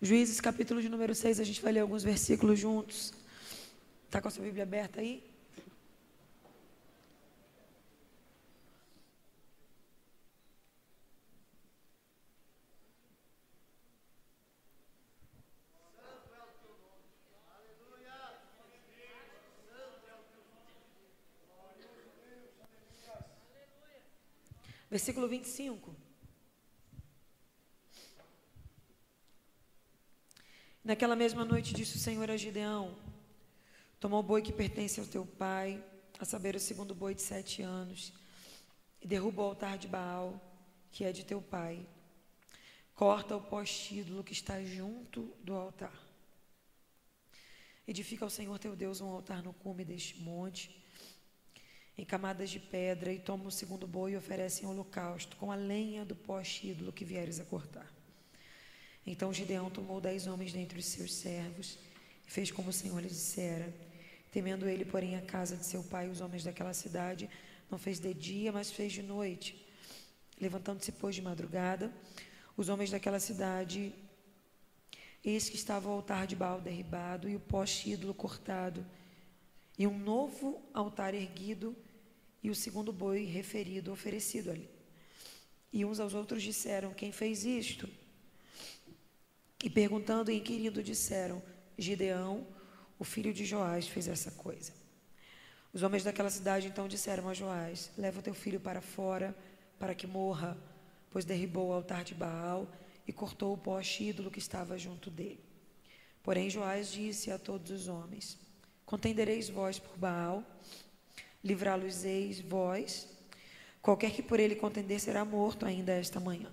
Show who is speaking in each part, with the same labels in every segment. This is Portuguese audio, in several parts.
Speaker 1: Juízes, capítulo de número 6, a gente vai ler alguns versículos juntos. Está com a sua Bíblia aberta aí? Versículo 25. Naquela mesma noite disse o Senhor a Gideão: Toma o boi que pertence ao teu pai, a saber, o segundo boi de sete anos, e derruba o altar de Baal, que é de teu pai. Corta o poste-ídolo que está junto do altar. Edifica ao Senhor teu Deus um altar no cume deste monte em camadas de pedra, e toma o segundo boi e oferece em holocausto, com a lenha do poste ídolo que vieres a cortar. Então Gideão tomou dez homens dentre os seus servos, e fez como o Senhor lhe dissera. Temendo ele, porém, a casa de seu pai, os homens daquela cidade, não fez de dia, mas fez de noite. Levantando-se, pois, de madrugada, os homens daquela cidade, eis que estava o altar de Baal derribado e o poste ídolo cortado, e um novo altar erguido e o segundo boi referido oferecido ali. E uns aos outros disseram: Quem fez isto? E perguntando e inquirindo, disseram: Gideão, o filho de Joás, fez essa coisa. Os homens daquela cidade então disseram a Joás: Leva o teu filho para fora, para que morra, pois derribou o altar de Baal e cortou o poste ídolo que estava junto dele. Porém, Joás disse a todos os homens: Contendereis vós por Baal livrá-los-eis vós. Qualquer que por ele contender será morto ainda esta manhã.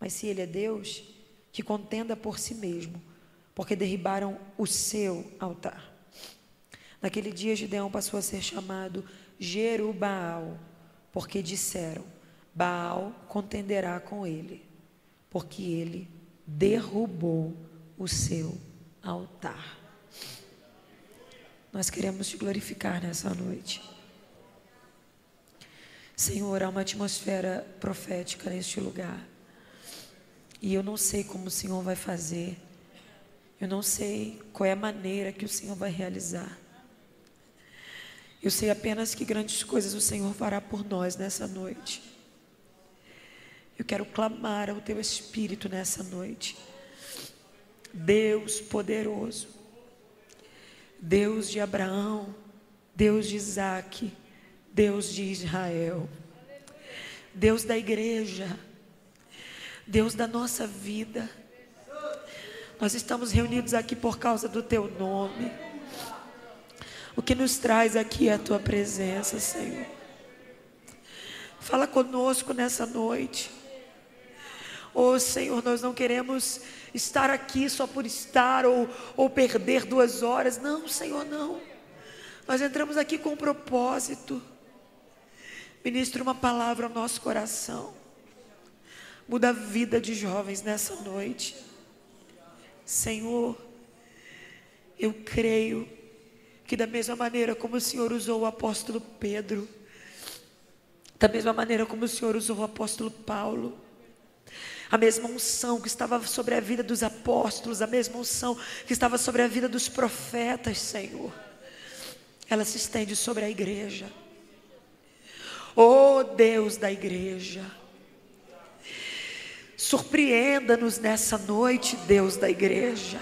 Speaker 1: Mas se ele é Deus, que contenda por si mesmo, porque derribaram o seu altar. Naquele dia, Gideão passou a ser chamado Jerubaal, porque disseram: Baal contenderá com ele, porque ele derrubou o seu altar. Nós queremos te glorificar nessa noite. Senhor, há uma atmosfera profética neste lugar. E eu não sei como o Senhor vai fazer. Eu não sei qual é a maneira que o Senhor vai realizar. Eu sei apenas que grandes coisas o Senhor fará por nós nessa noite. Eu quero clamar ao teu Espírito nessa noite. Deus poderoso, Deus de Abraão, Deus de Isaac, Deus de Israel, Deus da igreja, Deus da nossa vida. Nós estamos reunidos aqui por causa do teu nome. O que nos traz aqui é a tua presença, Senhor. Fala conosco nessa noite. Oh Senhor, nós não queremos estar aqui só por estar ou, ou perder duas horas. Não, Senhor, não. Nós entramos aqui com um propósito Ministra uma palavra ao nosso coração. Muda a vida de jovens nessa noite. Senhor, eu creio que da mesma maneira como o Senhor usou o apóstolo Pedro, da mesma maneira como o Senhor usou o apóstolo Paulo, a mesma unção que estava sobre a vida dos apóstolos, a mesma unção que estava sobre a vida dos profetas, Senhor, ela se estende sobre a igreja. Oh Deus da igreja, surpreenda-nos nessa noite, Deus da igreja.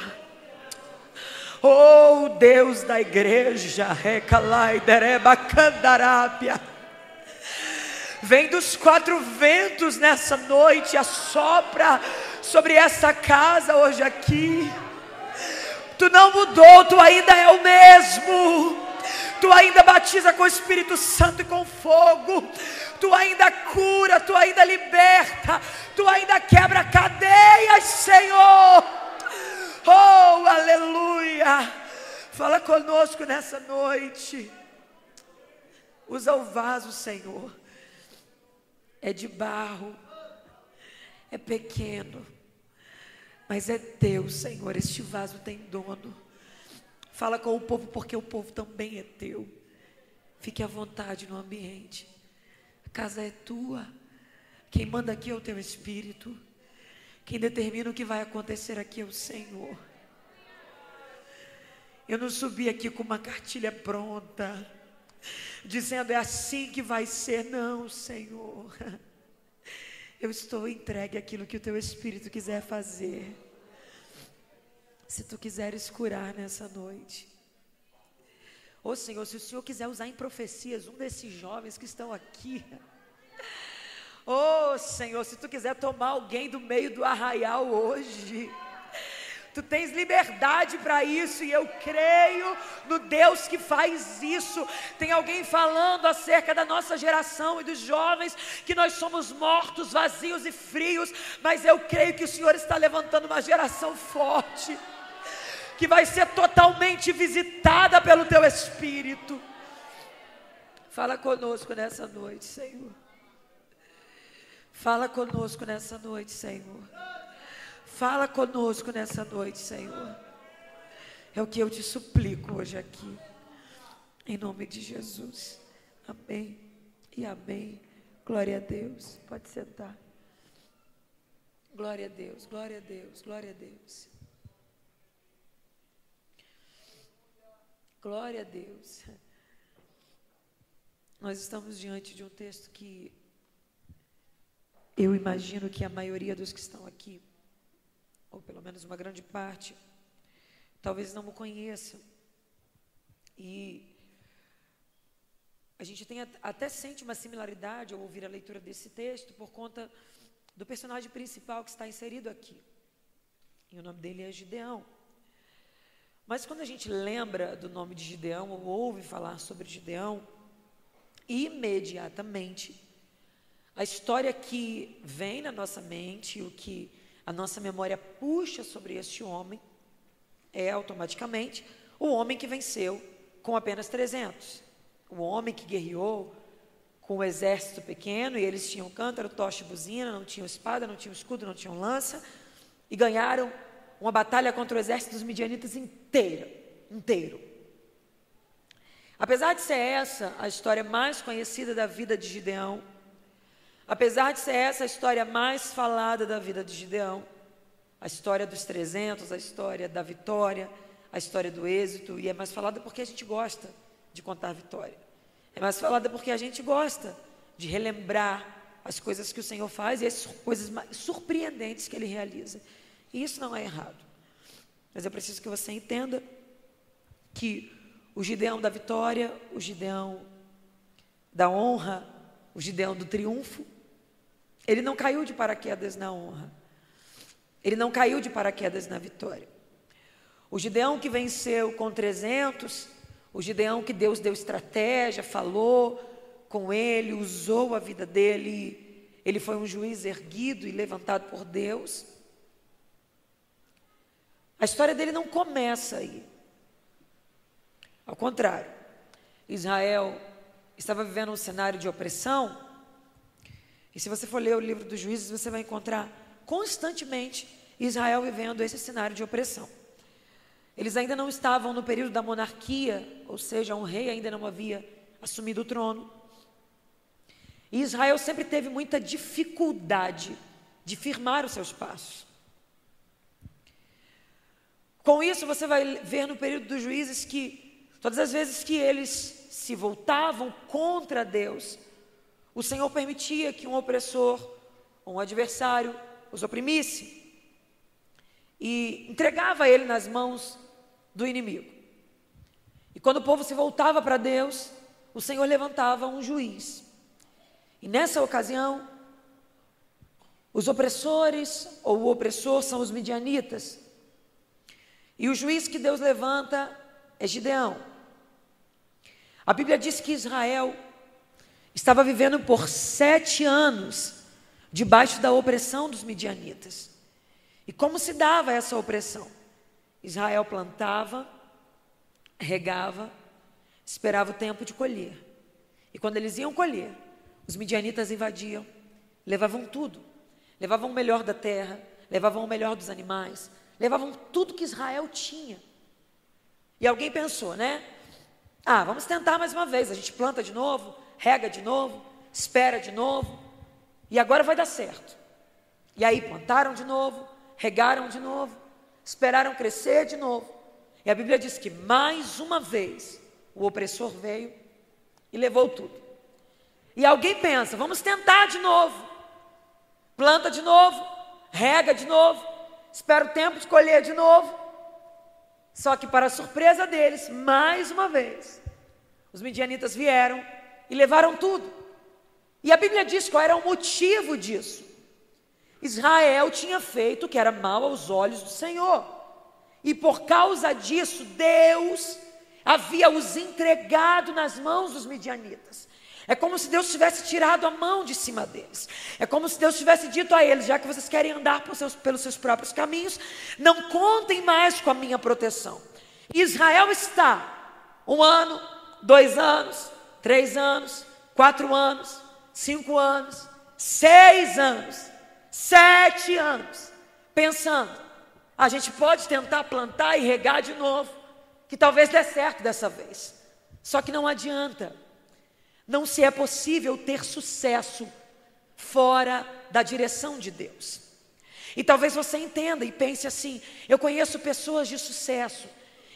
Speaker 1: Oh Deus da igreja, recalai dereba candarápia. Vem dos quatro ventos nessa noite, assopra sobre essa casa hoje aqui. Tu não mudou, tu ainda é o mesmo tu ainda batiza com o Espírito Santo e com fogo, tu ainda cura, tu ainda liberta, tu ainda quebra cadeias, Senhor. Oh, aleluia! Fala conosco nessa noite. Usa o vaso, Senhor. É de barro, é pequeno, mas é teu, Senhor. Este vaso tem dono. Fala com o povo, porque o povo também é teu. Fique à vontade no ambiente. Casa é tua. Quem manda aqui é o teu espírito. Quem determina o que vai acontecer aqui é o Senhor. Eu não subi aqui com uma cartilha pronta, dizendo é assim que vai ser, não, Senhor. Eu estou entregue àquilo que o teu Espírito quiser fazer. Se tu quiseres curar nessa noite. Ô Senhor, se o Senhor quiser usar em profecias um desses jovens que estão aqui. Ô Senhor, se tu quiser tomar alguém do meio do arraial hoje. Tu tens liberdade para isso e eu creio no Deus que faz isso. Tem alguém falando acerca da nossa geração e dos jovens que nós somos mortos, vazios e frios, mas eu creio que o Senhor está levantando uma geração forte que vai ser totalmente visitada pelo teu espírito. Fala conosco nessa noite, Senhor. Fala conosco nessa noite, Senhor. Fala conosco nessa noite, Senhor. É o que eu te suplico hoje aqui. Em nome de Jesus. Amém e amém. Glória a Deus. Pode sentar. Glória a Deus, glória a Deus, glória a Deus. Glória a Deus. Nós estamos diante de um texto que eu imagino que a maioria dos que estão aqui ou pelo menos uma grande parte, talvez não o conheça. E a gente tem, até sente uma similaridade ao ouvir a leitura desse texto por conta do personagem principal que está inserido aqui. E o nome dele é Gideão. Mas quando a gente lembra do nome de Gideão, ou ouve falar sobre Gideão, imediatamente a história que vem na nossa mente, o que a nossa memória puxa sobre este homem, é automaticamente o homem que venceu com apenas 300. O homem que guerreou com um exército pequeno, e eles tinham cântaro, tocha e buzina, não tinham espada, não tinham escudo, não tinham lança, e ganharam uma batalha contra o exército dos midianitas inteira, inteiro. Apesar de ser essa a história mais conhecida da vida de Gideão, Apesar de ser essa a história mais falada da vida de Gideão, a história dos 300, a história da vitória, a história do êxito, e é mais falada porque a gente gosta de contar a vitória. É mais falada porque a gente gosta de relembrar as coisas que o Senhor faz e as coisas surpreendentes que Ele realiza. E isso não é errado. Mas eu preciso que você entenda que o Gideão da vitória, o Gideão da honra, o Gideão do triunfo, ele não caiu de paraquedas na honra. Ele não caiu de paraquedas na vitória. O Gideão que venceu com 300, o Gideão que Deus deu estratégia, falou com ele, usou a vida dele, ele foi um juiz erguido e levantado por Deus. A história dele não começa aí. Ao contrário, Israel estava vivendo um cenário de opressão e se você for ler o livro dos juízes, você vai encontrar constantemente Israel vivendo esse cenário de opressão. Eles ainda não estavam no período da monarquia, ou seja, um rei ainda não havia assumido o trono. E Israel sempre teve muita dificuldade de firmar os seus passos. Com isso, você vai ver no período dos juízes que todas as vezes que eles se voltavam contra Deus, o Senhor permitia que um opressor, um adversário, os oprimisse e entregava ele nas mãos do inimigo. E quando o povo se voltava para Deus, o Senhor levantava um juiz. E nessa ocasião, os opressores ou o opressor são os midianitas. E o juiz que Deus levanta é Gideão. A Bíblia diz que Israel estava vivendo por sete anos debaixo da opressão dos midianitas. E como se dava essa opressão? Israel plantava, regava, esperava o tempo de colher. E quando eles iam colher, os midianitas invadiam, levavam tudo. Levavam o melhor da terra, levavam o melhor dos animais, levavam tudo que Israel tinha. E alguém pensou, né? Ah, vamos tentar mais uma vez. A gente planta de novo, rega de novo, espera de novo, e agora vai dar certo. E aí plantaram de novo, regaram de novo, esperaram crescer de novo. E a Bíblia diz que mais uma vez o opressor veio e levou tudo. E alguém pensa, vamos tentar de novo. Planta de novo, rega de novo, espera o tempo de colher de novo. Só que, para surpresa deles, mais uma vez, os midianitas vieram e levaram tudo. E a Bíblia diz qual era o motivo disso. Israel tinha feito o que era mal aos olhos do Senhor. E por causa disso, Deus havia os entregado nas mãos dos midianitas. É como se Deus tivesse tirado a mão de cima deles. É como se Deus tivesse dito a eles: já que vocês querem andar seus, pelos seus próprios caminhos, não contem mais com a minha proteção. Israel está um ano, dois anos, três anos, quatro anos, cinco anos, seis anos, sete anos, pensando: a gente pode tentar plantar e regar de novo, que talvez dê certo dessa vez. Só que não adianta. Não se é possível ter sucesso fora da direção de Deus. E talvez você entenda e pense assim: eu conheço pessoas de sucesso,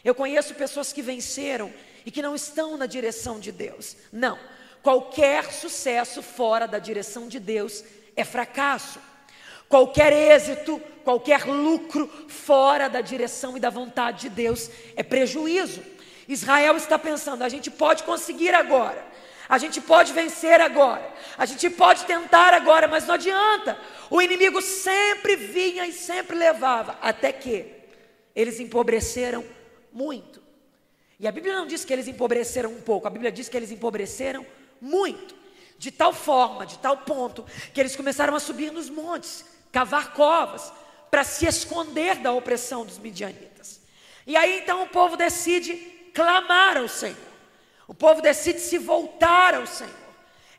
Speaker 1: eu conheço pessoas que venceram e que não estão na direção de Deus. Não, qualquer sucesso fora da direção de Deus é fracasso. Qualquer êxito, qualquer lucro fora da direção e da vontade de Deus é prejuízo. Israel está pensando: a gente pode conseguir agora, a gente pode vencer agora, a gente pode tentar agora, mas não adianta. O inimigo sempre vinha e sempre levava, até que eles empobreceram muito. E a Bíblia não diz que eles empobreceram um pouco, a Bíblia diz que eles empobreceram muito, de tal forma, de tal ponto, que eles começaram a subir nos montes, cavar covas, para se esconder da opressão dos midianitas. E aí então o povo decide clamar ao Senhor, o povo decide se voltar ao Senhor.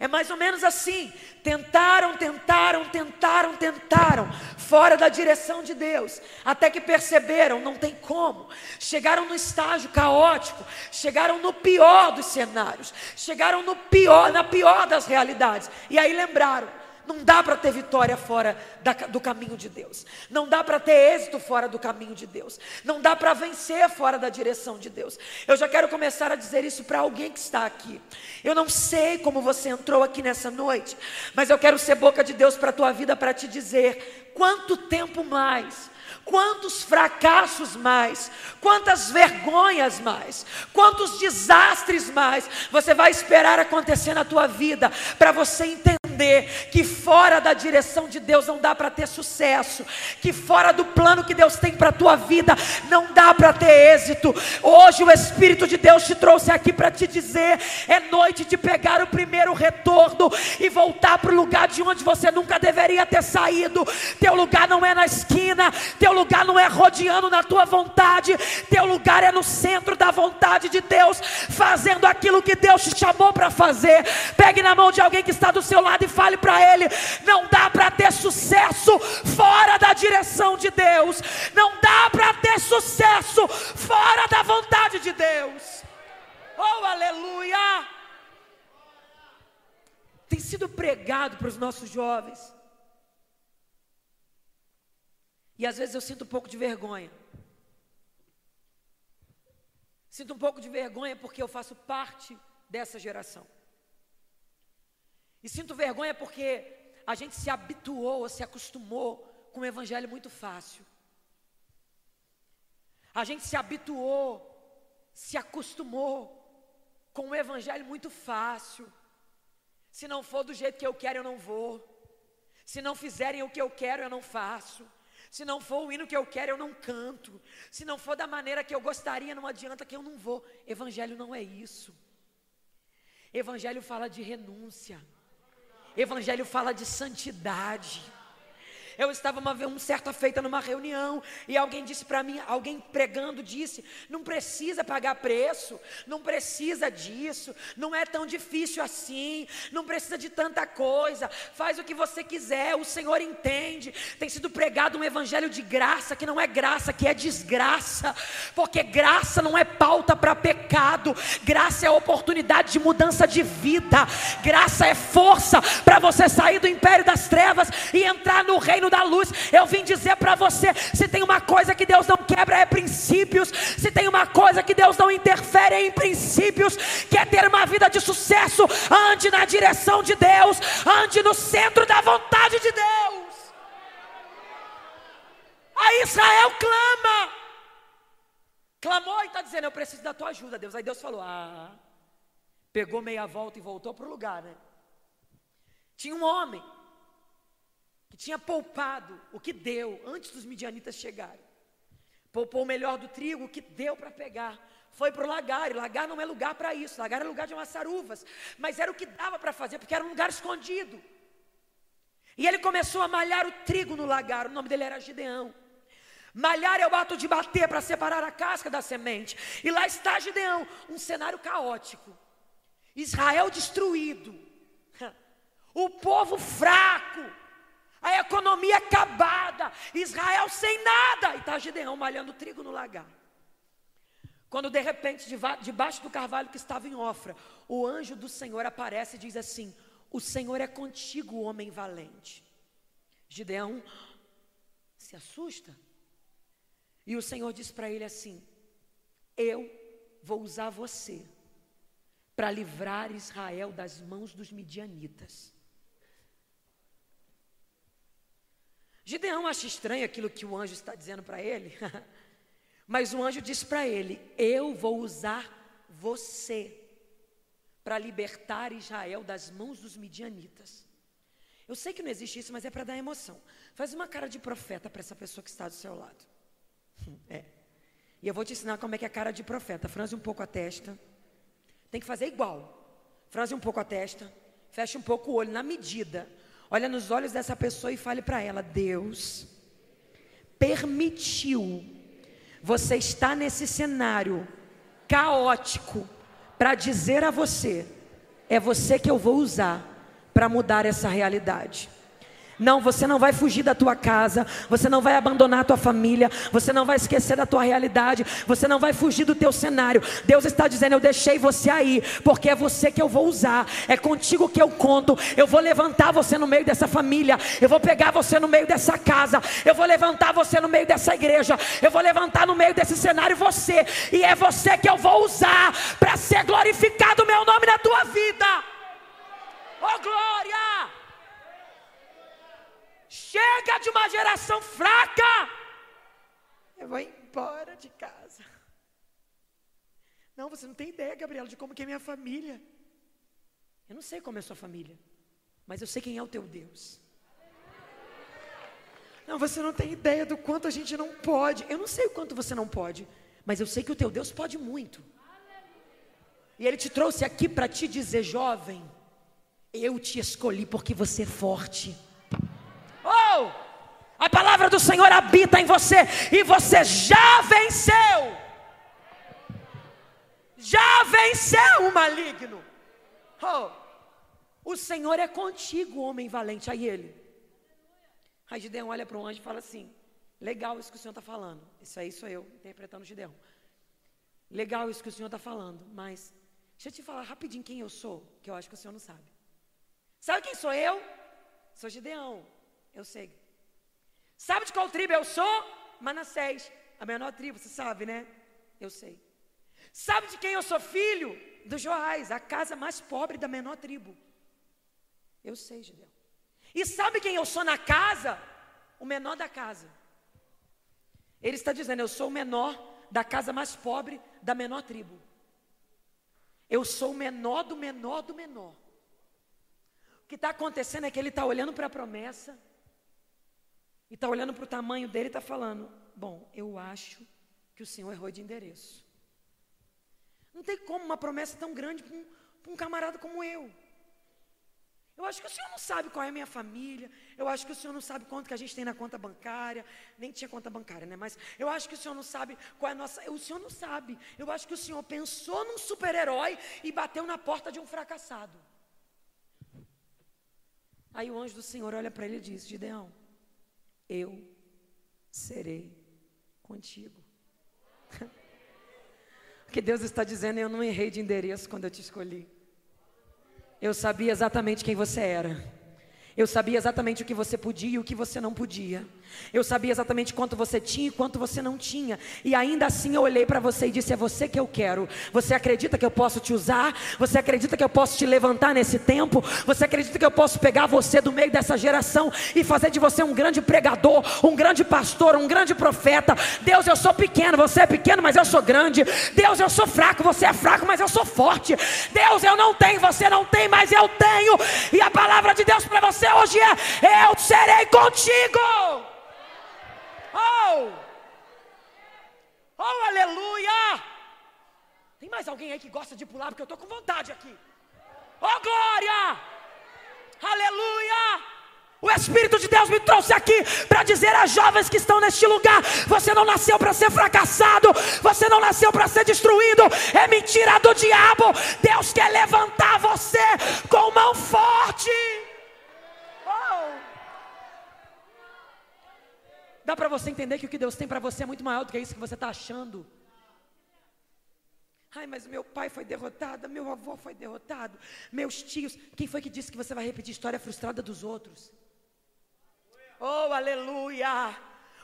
Speaker 1: É mais ou menos assim. Tentaram, tentaram, tentaram, tentaram, fora da direção de Deus, até que perceberam, não tem como. Chegaram no estágio caótico, chegaram no pior dos cenários, chegaram no pior, na pior das realidades. E aí lembraram: não dá para ter vitória fora da, do caminho de Deus. Não dá para ter êxito fora do caminho de Deus. Não dá para vencer fora da direção de Deus. Eu já quero começar a dizer isso para alguém que está aqui. Eu não sei como você entrou aqui nessa noite, mas eu quero ser boca de Deus para a tua vida para te dizer quanto tempo mais quantos fracassos mais, quantas vergonhas mais, quantos desastres mais você vai esperar acontecer na tua vida para você entender entender que fora da direção de Deus não dá para ter sucesso, que fora do plano que Deus tem para a tua vida não dá para ter êxito. Hoje o Espírito de Deus te trouxe aqui para te dizer: é noite de pegar o primeiro retorno e voltar para o lugar de onde você nunca deveria ter saído. Teu lugar não é na esquina, teu lugar não é rodeando na tua vontade, teu lugar é no centro da vontade de Deus, fazendo aquilo que Deus te chamou para fazer. Pegue na mão de alguém que está do seu lado e fale para ele: não dá para ter sucesso fora da direção de Deus, não dá para ter sucesso fora da vontade de Deus. Oh, aleluia! Tem sido pregado para os nossos jovens. E às vezes eu sinto um pouco de vergonha. Sinto um pouco de vergonha porque eu faço parte dessa geração. E sinto vergonha porque a gente se habituou, se acostumou com o evangelho muito fácil. A gente se habituou, se acostumou com o evangelho muito fácil. Se não for do jeito que eu quero, eu não vou. Se não fizerem o que eu quero, eu não faço. Se não for o hino que eu quero, eu não canto. Se não for da maneira que eu gostaria, não adianta que eu não vou. Evangelho não é isso. Evangelho fala de renúncia. Evangelho fala de santidade. Eu estava uma, uma certa feita numa reunião e alguém disse para mim, alguém pregando disse: não precisa pagar preço, não precisa disso, não é tão difícil assim, não precisa de tanta coisa, faz o que você quiser, o Senhor entende. Tem sido pregado um evangelho de graça que não é graça, que é desgraça, porque graça não é pauta para pecado, graça é oportunidade de mudança de vida, graça é força para você sair do império das trevas e entrar no reino reino da luz. Eu vim dizer para você: se tem uma coisa que Deus não quebra, é princípios. Se tem uma coisa que Deus não interfere, é em princípios. Quer ter uma vida de sucesso? Ande na direção de Deus, ande no centro da vontade de Deus. Aí Israel clama. Clamou e está dizendo: Eu preciso da tua ajuda, Deus. Aí Deus falou: Ah, pegou meia volta e voltou para o lugar, né? Tinha um homem que tinha poupado o que deu antes dos midianitas chegarem. Poupou o melhor do trigo, o que deu para pegar. Foi para o lagar, e lagar não é lugar para isso, lagar é lugar de amassar uvas, mas era o que dava para fazer, porque era um lugar escondido. E ele começou a malhar o trigo no lagar, o nome dele era Gideão. Malhar é o ato de bater para separar a casca da semente. E lá está Gideão, um cenário caótico. Israel destruído. O povo fraco. A economia acabada. Israel sem nada. E está Gideão malhando trigo no lagar. Quando de repente, debaixo do carvalho que estava em Ofra, o anjo do Senhor aparece e diz assim: O Senhor é contigo, homem valente. Gideão se assusta. E o Senhor diz para ele assim: Eu vou usar você para livrar Israel das mãos dos midianitas. Gideão acha estranho aquilo que o anjo está dizendo para ele, mas o anjo diz para ele: Eu vou usar você para libertar Israel das mãos dos midianitas. Eu sei que não existe isso, mas é para dar emoção. Faz uma cara de profeta para essa pessoa que está do seu lado. É. E eu vou te ensinar como é que é a cara de profeta. Franze um pouco a testa. Tem que fazer igual. Franze um pouco a testa. Feche um pouco o olho, na medida. Olha nos olhos dessa pessoa e fale para ela: Deus permitiu você estar nesse cenário caótico para dizer a você: é você que eu vou usar para mudar essa realidade. Não, você não vai fugir da tua casa, você não vai abandonar a tua família, você não vai esquecer da tua realidade, você não vai fugir do teu cenário. Deus está dizendo: Eu deixei você aí, porque é você que eu vou usar, é contigo que eu conto. Eu vou levantar você no meio dessa família, eu vou pegar você no meio dessa casa, eu vou levantar você no meio dessa igreja, eu vou levantar no meio desse cenário você, e é você que eu vou usar para ser glorificado o meu nome na tua vida. Oh glória! Chega de uma geração fraca. Eu vou embora de casa. Não, você não tem ideia, Gabriela, de como que é minha família. Eu não sei como é a sua família, mas eu sei quem é o teu Deus. Não, você não tem ideia do quanto a gente não pode. Eu não sei o quanto você não pode, mas eu sei que o teu Deus pode muito. E Ele te trouxe aqui para te dizer, jovem, eu te escolhi porque você é forte. Oh! A palavra do Senhor habita em você e você já venceu. Já venceu o maligno. Oh! O Senhor é contigo, homem valente. Aí ele. Aí Gideão olha para o anjo e fala assim: Legal isso que o Senhor está falando. Isso aí sou eu, interpretando Gideão. Legal isso que o Senhor está falando, mas deixa eu te falar rapidinho quem eu sou, que eu acho que o Senhor não sabe. Sabe quem sou eu? Sou Gideão. Eu sei. Sabe de qual tribo eu sou? Manassés, a menor tribo, você sabe, né? Eu sei. Sabe de quem eu sou filho? Do Joás, a casa mais pobre da menor tribo. Eu sei, Gideão. E sabe quem eu sou na casa? O menor da casa. Ele está dizendo: Eu sou o menor da casa mais pobre da menor tribo. Eu sou o menor do menor do menor. O que está acontecendo é que ele está olhando para a promessa e está olhando para o tamanho dele e está falando: Bom, eu acho que o Senhor errou de endereço. Não tem como uma promessa tão grande para um, um camarada como eu. Eu acho que o senhor não sabe qual é a minha família. Eu acho que o senhor não sabe quanto que a gente tem na conta bancária. Nem tinha conta bancária, né? Mas eu acho que o senhor não sabe qual é a nossa. O senhor não sabe. Eu acho que o senhor pensou num super-herói e bateu na porta de um fracassado. Aí o anjo do Senhor olha para ele e diz: Gideão, eu serei contigo. o que Deus está dizendo, eu não errei de endereço quando eu te escolhi. Eu sabia exatamente quem você era. Eu sabia exatamente o que você podia e o que você não podia. Eu sabia exatamente quanto você tinha e quanto você não tinha. E ainda assim eu olhei para você e disse: É você que eu quero. Você acredita que eu posso te usar? Você acredita que eu posso te levantar nesse tempo? Você acredita que eu posso pegar você do meio dessa geração e fazer de você um grande pregador, um grande pastor, um grande profeta? Deus, eu sou pequeno, você é pequeno, mas eu sou grande. Deus, eu sou fraco, você é fraco, mas eu sou forte. Deus, eu não tenho, você não tem, mas eu tenho. E a palavra de Deus para você hoje é: Eu serei contigo. Oh! Oh, aleluia! Tem mais alguém aí que gosta de pular? Porque eu estou com vontade aqui. Oh, glória! Aleluia! O Espírito de Deus me trouxe aqui para dizer às jovens que estão neste lugar: você não nasceu para ser fracassado, você não nasceu para ser destruído, é mentira do diabo. Deus quer levantar você com mão forte. Dá para você entender que o que Deus tem para você é muito maior do que isso que você está achando. Ai, mas meu pai foi derrotado, meu avô foi derrotado, meus tios. Quem foi que disse que você vai repetir história frustrada dos outros? Oh, aleluia!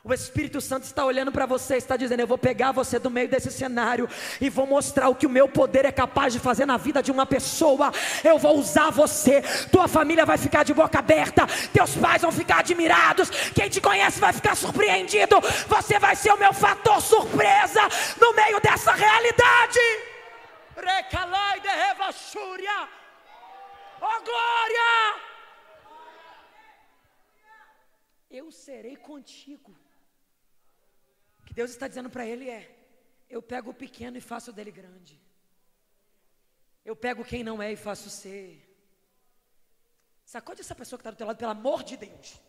Speaker 1: O Espírito Santo está olhando para você, está dizendo: Eu vou pegar você do meio desse cenário e vou mostrar o que o meu poder é capaz de fazer na vida de uma pessoa. Eu vou usar você, tua família vai ficar de boca aberta, teus pais vão ficar admirados, quem te conhece vai ficar surpreendido. Você vai ser o meu fator surpresa no meio dessa realidade. De. Oh glória! Eu serei contigo. Deus está dizendo para ele é: eu pego o pequeno e faço dele grande. Eu pego quem não é e faço ser. Sacode essa pessoa que está do teu lado, pelo amor de Deus.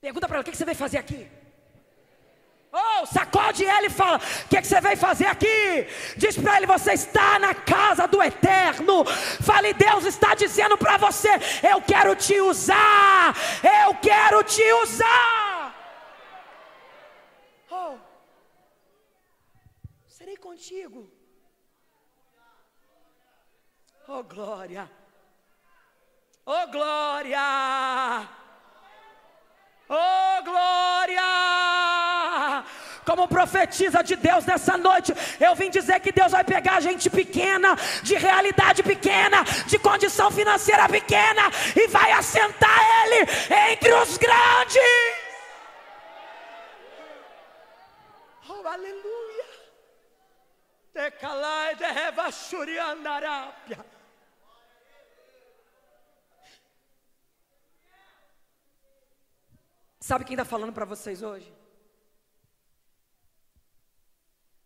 Speaker 1: Pergunta para ela: o que, que você veio fazer aqui? Oh, sacode ele e fala: O que, que você veio fazer aqui? Diz para ele: Você está na casa do eterno. Fale: Deus está dizendo para você: Eu quero te usar. Eu quero te usar. Contigo. Oh glória! Oh glória! Oh glória! Como profetiza de Deus nessa noite, eu vim dizer que Deus vai pegar gente pequena, de realidade pequena, de condição financeira pequena, e vai assentar ele entre os grandes. Oh, aleluia! Sabe quem está falando para vocês hoje?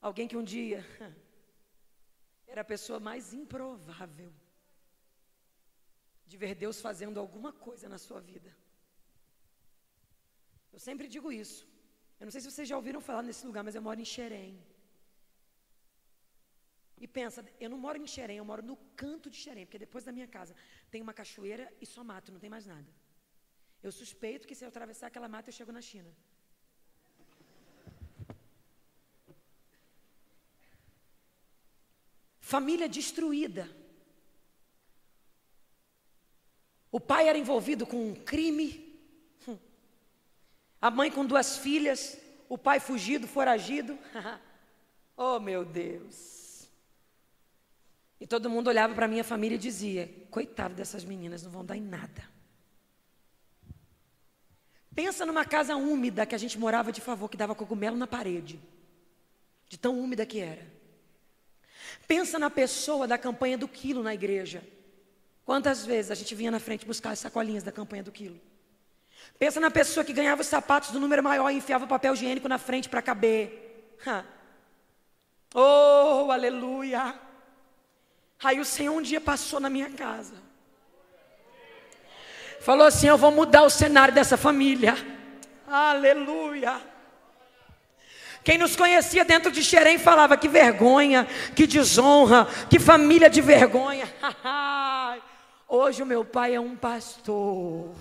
Speaker 1: Alguém que um dia era a pessoa mais improvável de ver Deus fazendo alguma coisa na sua vida. Eu sempre digo isso. Eu não sei se vocês já ouviram falar nesse lugar, mas eu moro em Xerém. E pensa, eu não moro em Xerém, eu moro no canto de Xerém, porque depois da minha casa tem uma cachoeira e só mato, não tem mais nada. Eu suspeito que se eu atravessar aquela mata eu chego na China. Família destruída. O pai era envolvido com um crime. Hum. A mãe com duas filhas. O pai fugido, foragido. oh, meu Deus. E todo mundo olhava para minha família e dizia: coitado dessas meninas, não vão dar em nada. Pensa numa casa úmida que a gente morava de favor, que dava cogumelo na parede, de tão úmida que era. Pensa na pessoa da campanha do quilo na igreja. Quantas vezes a gente vinha na frente buscar as sacolinhas da campanha do quilo? Pensa na pessoa que ganhava os sapatos do número maior e enfiava o papel higiênico na frente para caber. Oh, aleluia! Aí o Senhor um dia passou na minha casa. Falou assim: Eu vou mudar o cenário dessa família. Aleluia. Quem nos conhecia dentro de Xerém falava: Que vergonha, que desonra, que família de vergonha. Hoje o meu pai é um pastor.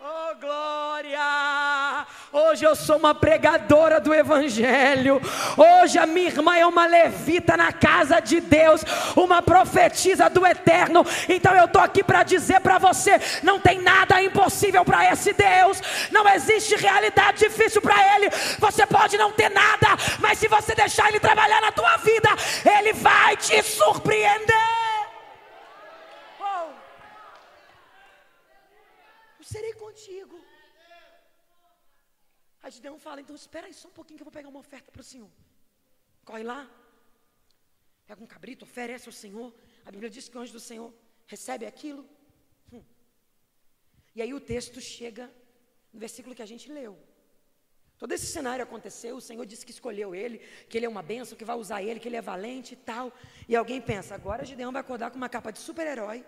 Speaker 1: Oh, glória! Hoje eu sou uma pregadora do Evangelho. Hoje a minha irmã é uma levita na casa de Deus, uma profetisa do eterno. Então eu estou aqui para dizer para você: não tem nada impossível para esse Deus, não existe realidade difícil para Ele. Você pode não ter nada, mas se você deixar Ele trabalhar na tua vida, Ele vai te surpreender. Oh. Eu serei contigo. Aí Gideão fala, então espera aí só um pouquinho que eu vou pegar uma oferta para o Senhor. Corre lá, pega um cabrito, oferece ao Senhor. A Bíblia diz que o anjo do Senhor recebe aquilo. Hum. E aí o texto chega no versículo que a gente leu. Todo esse cenário aconteceu, o Senhor disse que escolheu ele, que ele é uma bênção, que vai usar ele, que ele é valente e tal. E alguém pensa, agora Gideão vai acordar com uma capa de super-herói.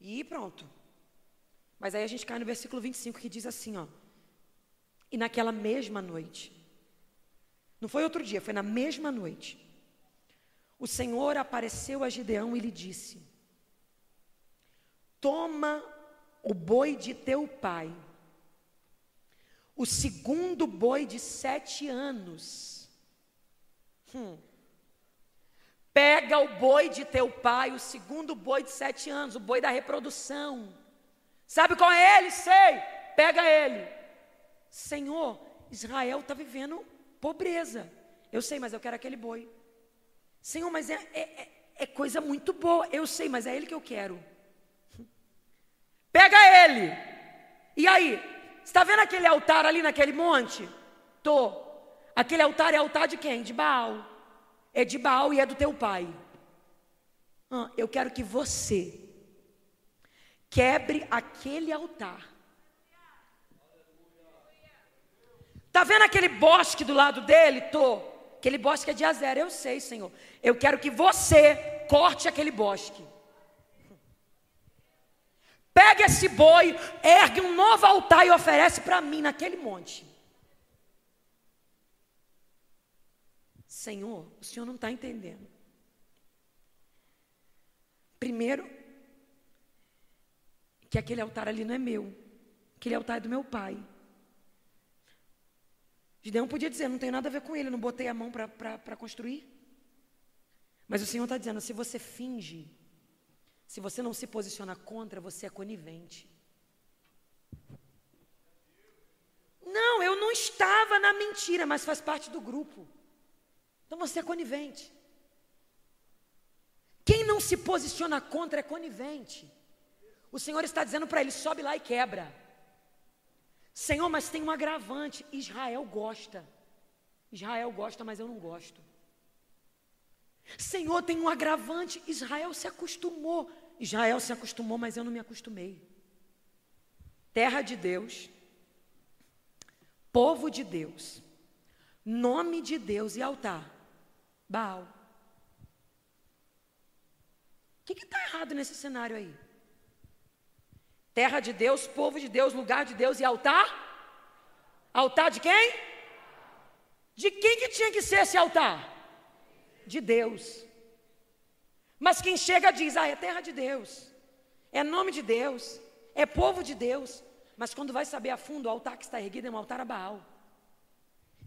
Speaker 1: E pronto. Mas aí a gente cai no versículo 25 que diz assim, ó. E naquela mesma noite, não foi outro dia, foi na mesma noite, o Senhor apareceu a Gideão e lhe disse: Toma o boi de teu pai, o segundo boi de sete anos. Hum. Pega o boi de teu pai, o segundo boi de sete anos, o boi da reprodução. Sabe qual é ele? Sei. Pega ele. Senhor, Israel está vivendo pobreza. Eu sei, mas eu quero aquele boi. Senhor, mas é, é, é, é coisa muito boa. Eu sei, mas é ele que eu quero. Pega ele. E aí? Está vendo aquele altar ali naquele monte? Tô. Aquele altar é altar de quem? De Baal. É de Baal e é do teu pai. Ah, eu quero que você quebre aquele altar Está vendo aquele bosque do lado dele? Tô. Aquele bosque é de Azer, eu sei, Senhor. Eu quero que você corte aquele bosque. Pega esse boi, ergue um novo altar e oferece para mim naquele monte. Senhor, o Senhor não está entendendo. Primeiro, que aquele altar ali não é meu, aquele altar é do meu pai. Gideão podia dizer: não tem nada a ver com ele, não botei a mão para construir. Mas o Senhor está dizendo: se você finge, se você não se posiciona contra, você é conivente. Não, eu não estava na mentira, mas faz parte do grupo. Então você é conivente. Quem não se posiciona contra é conivente. O Senhor está dizendo para ele: sobe lá e quebra. Senhor, mas tem um agravante. Israel gosta. Israel gosta, mas eu não gosto. Senhor, tem um agravante. Israel se acostumou. Israel se acostumou, mas eu não me acostumei. Terra de Deus, povo de Deus, nome de Deus e altar. Baal. O que está errado nesse cenário aí? Terra de Deus, povo de Deus, lugar de Deus e altar? Altar de quem? De quem que tinha que ser esse altar? De Deus. Mas quem chega diz: Ah, é terra de Deus, é nome de Deus, é povo de Deus. Mas quando vai saber a fundo, o altar que está erguido é um altar a Baal.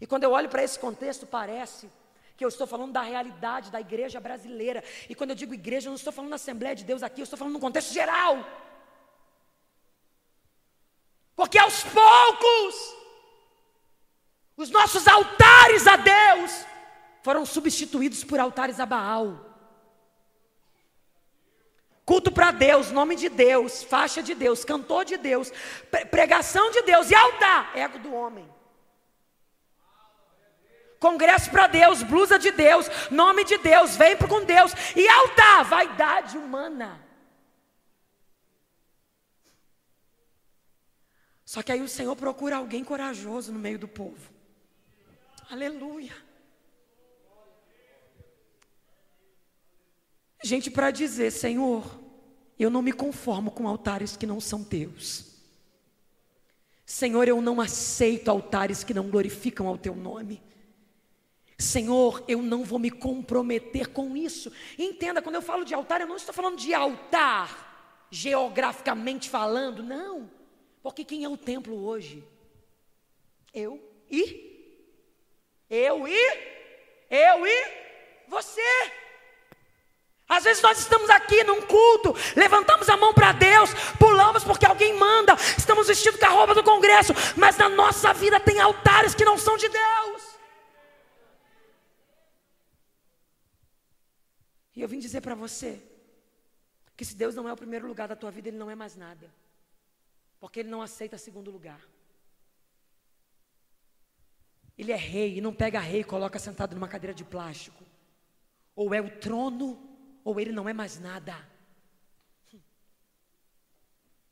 Speaker 1: E quando eu olho para esse contexto, parece que eu estou falando da realidade da igreja brasileira. E quando eu digo igreja, eu não estou falando da Assembleia de Deus aqui, eu estou falando no contexto geral. Porque aos poucos, os nossos altares a Deus foram substituídos por altares a Baal. Culto para Deus, nome de Deus, faixa de Deus, cantor de Deus, pregação de Deus e altar, ego do homem. Congresso para Deus, blusa de Deus, nome de Deus, vem com Deus e altar, vaidade humana. Só que aí o Senhor procura alguém corajoso no meio do povo. Aleluia. Gente, para dizer, Senhor, eu não me conformo com altares que não são teus. Senhor, eu não aceito altares que não glorificam ao teu nome. Senhor, eu não vou me comprometer com isso. Entenda, quando eu falo de altar, eu não estou falando de altar, geograficamente falando, não. Porque quem é o templo hoje? eu e eu e eu e você. Às vezes nós estamos aqui num culto, levantamos a mão para Deus, pulamos porque alguém manda, estamos vestidos com a roupa do congresso, mas na nossa vida tem altares que não são de Deus. E eu vim dizer para você que se Deus não é o primeiro lugar da tua vida, Ele não é mais nada, porque Ele não aceita segundo lugar. Ele é rei e não pega rei e coloca sentado numa cadeira de plástico. Ou é o trono ou ele não é mais nada.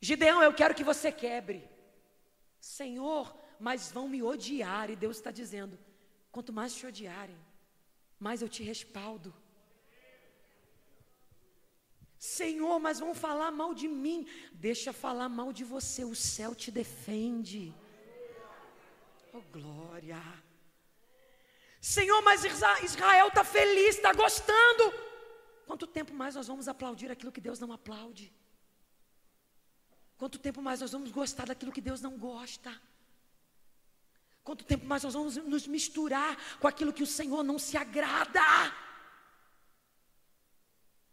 Speaker 1: Gideão, eu quero que você quebre. Senhor, mas vão me odiar. E Deus está dizendo: quanto mais te odiarem, mais eu te respaldo. Senhor, mas vão falar mal de mim. Deixa falar mal de você, o céu te defende. Oh, glória. Senhor, mas Israel está feliz, está gostando. Quanto tempo mais nós vamos aplaudir aquilo que Deus não aplaude? Quanto tempo mais nós vamos gostar daquilo que Deus não gosta? Quanto tempo mais nós vamos nos misturar com aquilo que o Senhor não se agrada?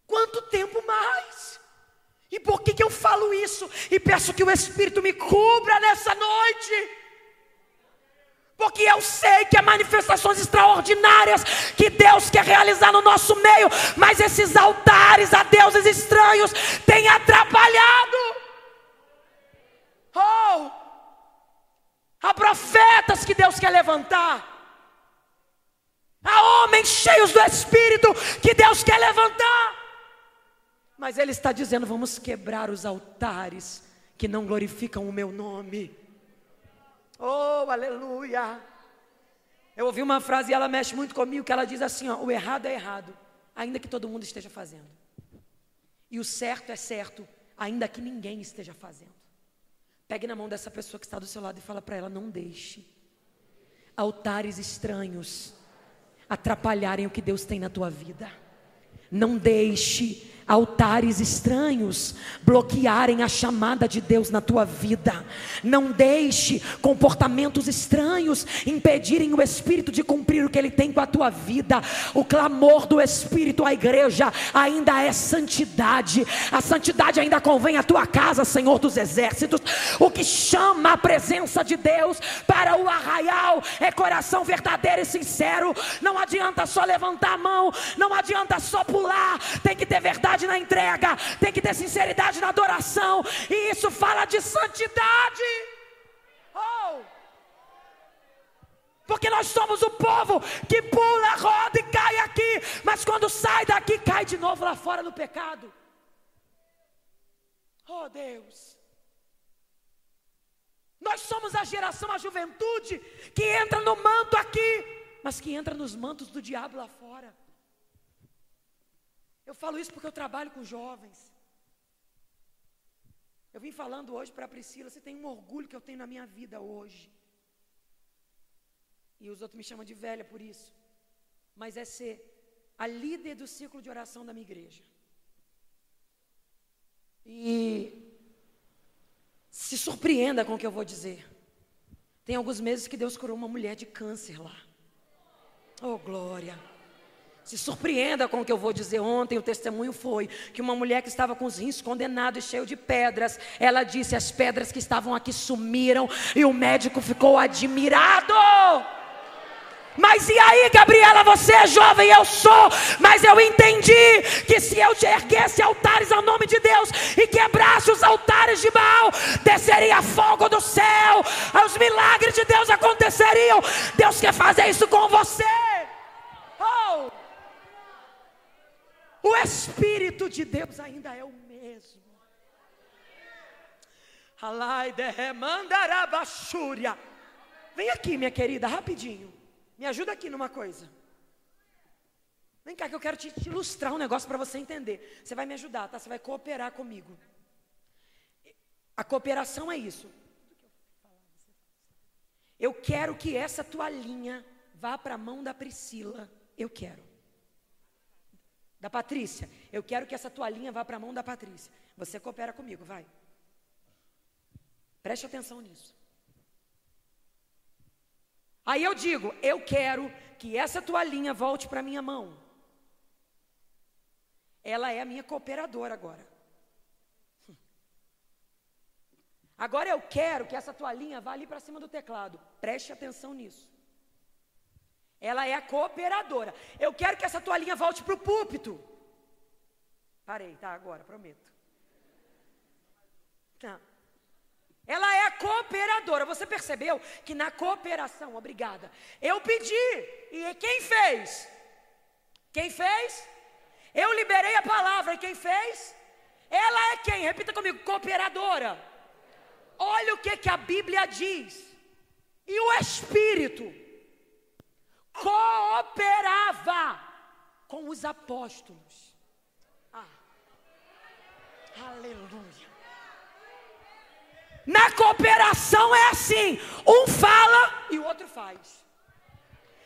Speaker 1: Quanto tempo mais? E por que, que eu falo isso? E peço que o Espírito me cubra nessa noite. Porque eu sei que há manifestações extraordinárias que Deus quer realizar no nosso meio, mas esses altares a deuses estranhos têm atrapalhado. Oh! Há profetas que Deus quer levantar. Há homens cheios do Espírito que Deus quer levantar. Mas Ele está dizendo: vamos quebrar os altares que não glorificam o meu nome. Oh, aleluia. Eu ouvi uma frase e ela mexe muito comigo, que ela diz assim: ó, o errado é errado, ainda que todo mundo esteja fazendo. E o certo é certo, ainda que ninguém esteja fazendo. Pegue na mão dessa pessoa que está do seu lado e fala para ela: não deixe altares estranhos atrapalharem o que Deus tem na tua vida. Não deixe altares estranhos bloquearem a chamada de Deus na tua vida. Não deixe comportamentos estranhos impedirem o Espírito de cumprir o que ele tem com a tua vida. O clamor do Espírito à igreja ainda é santidade. A santidade ainda convém à tua casa, Senhor dos exércitos. O que chama a presença de Deus para o arraial é coração verdadeiro e sincero. Não adianta só levantar a mão, não adianta só pular, tem que ter verdade sinceridade na entrega, tem que ter sinceridade na adoração, e isso fala de santidade. Oh! Porque nós somos o povo que pula, roda e cai aqui, mas quando sai daqui, cai de novo lá fora no pecado. Oh Deus. Nós somos a geração, a juventude, que entra no manto aqui, mas que entra nos mantos do diabo lá fora. Eu falo isso porque eu trabalho com jovens. Eu vim falando hoje para a Priscila, você tem um orgulho que eu tenho na minha vida hoje. E os outros me chamam de velha por isso. Mas é ser a líder do ciclo de oração da minha igreja. E se surpreenda com o que eu vou dizer. Tem alguns meses que Deus curou uma mulher de câncer lá. Oh, glória. Se surpreenda com o que eu vou dizer. Ontem o testemunho foi que uma mulher que estava com os rins condenados e cheio de pedras, ela disse: As pedras que estavam aqui sumiram, e o médico ficou admirado. Mas e aí, Gabriela, você é jovem, eu sou, mas eu entendi que se eu te erguesse altares ao nome de Deus e quebrasse os altares de Baal, desceria fogo do céu, os milagres de Deus aconteceriam. Deus quer fazer isso com você. Oh! O Espírito de Deus ainda é o mesmo. Vem aqui, minha querida, rapidinho. Me ajuda aqui numa coisa. Vem cá que eu quero te, te ilustrar um negócio para você entender. Você vai me ajudar, tá? Você vai cooperar comigo. A cooperação é isso. Eu quero que essa toalhinha vá para a mão da Priscila. Eu quero da Patrícia. Eu quero que essa toalhinha vá para a mão da Patrícia. Você coopera comigo, vai. Preste atenção nisso. Aí eu digo, eu quero que essa toalhinha volte para minha mão. Ela é a minha cooperadora agora. Agora eu quero que essa toalhinha vá ali para cima do teclado. Preste atenção nisso. Ela é a cooperadora. Eu quero que essa toalhinha volte para o púlpito. Parei, tá? Agora, prometo. Tá. Ela é a cooperadora. Você percebeu que na cooperação, obrigada, eu pedi. E quem fez? Quem fez? Eu liberei a palavra. E quem fez? Ela é quem? Repita comigo: cooperadora. Olha o que, que a Bíblia diz. E o Espírito cooperava com os apóstolos. Ah. Aleluia. Na cooperação é assim: um fala e o outro faz.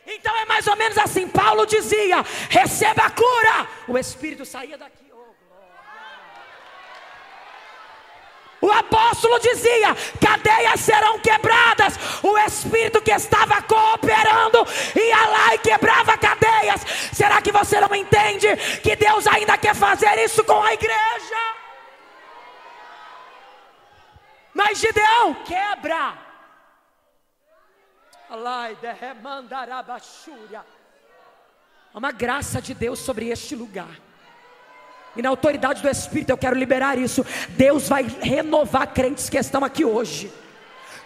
Speaker 1: Então é mais ou menos assim: Paulo dizia: receba a cura. O Espírito saía daqui. O apóstolo dizia: cadeias serão quebradas. O Espírito que estava cooperando ia lá e quebrava cadeias. Será que você não entende que Deus ainda quer fazer isso com a igreja? Mas Gideão quebra. Uma graça de Deus sobre este lugar. E na autoridade do Espírito eu quero liberar isso. Deus vai renovar crentes que estão aqui hoje.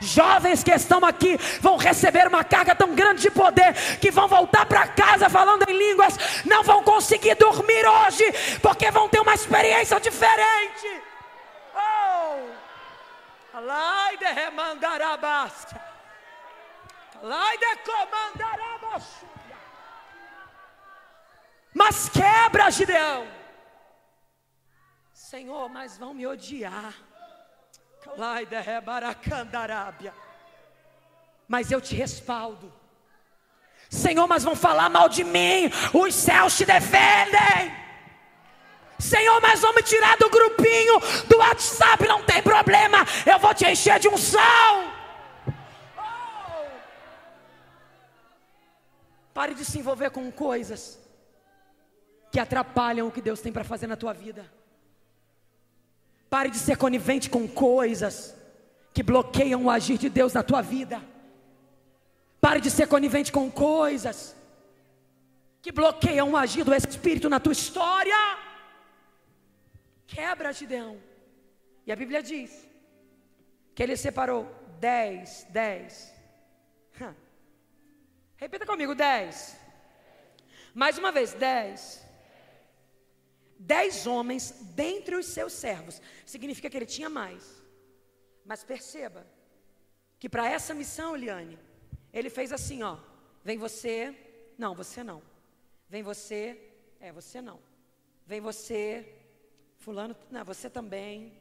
Speaker 1: Jovens que estão aqui vão receber uma carga tão grande de poder que vão voltar para casa falando em línguas, não vão conseguir dormir hoje, porque vão ter uma experiência diferente. Oh! Alai de remandarabasca. Alai de comandarabasca. Mas quebra, Gideão. Senhor, mas vão me odiar. Mas eu te respaldo. Senhor, mas vão falar mal de mim. Os céus te defendem. Senhor, mas vão me tirar do grupinho do WhatsApp. Não tem problema. Eu vou te encher de unção. Oh. Pare de se envolver com coisas que atrapalham o que Deus tem para fazer na tua vida. Pare de ser conivente com coisas que bloqueiam o agir de Deus na tua vida. Pare de ser conivente com coisas que bloqueiam o agir do Espírito na tua história. Quebra, Gideão. E a Bíblia diz que ele separou dez, dez. Repita comigo, dez. Mais uma vez, dez dez homens dentre os seus servos. Significa que ele tinha mais. Mas perceba que para essa missão, Eliane, ele fez assim, ó. Vem você, não, você não. Vem você, é, você não. Vem você, fulano, não, você também.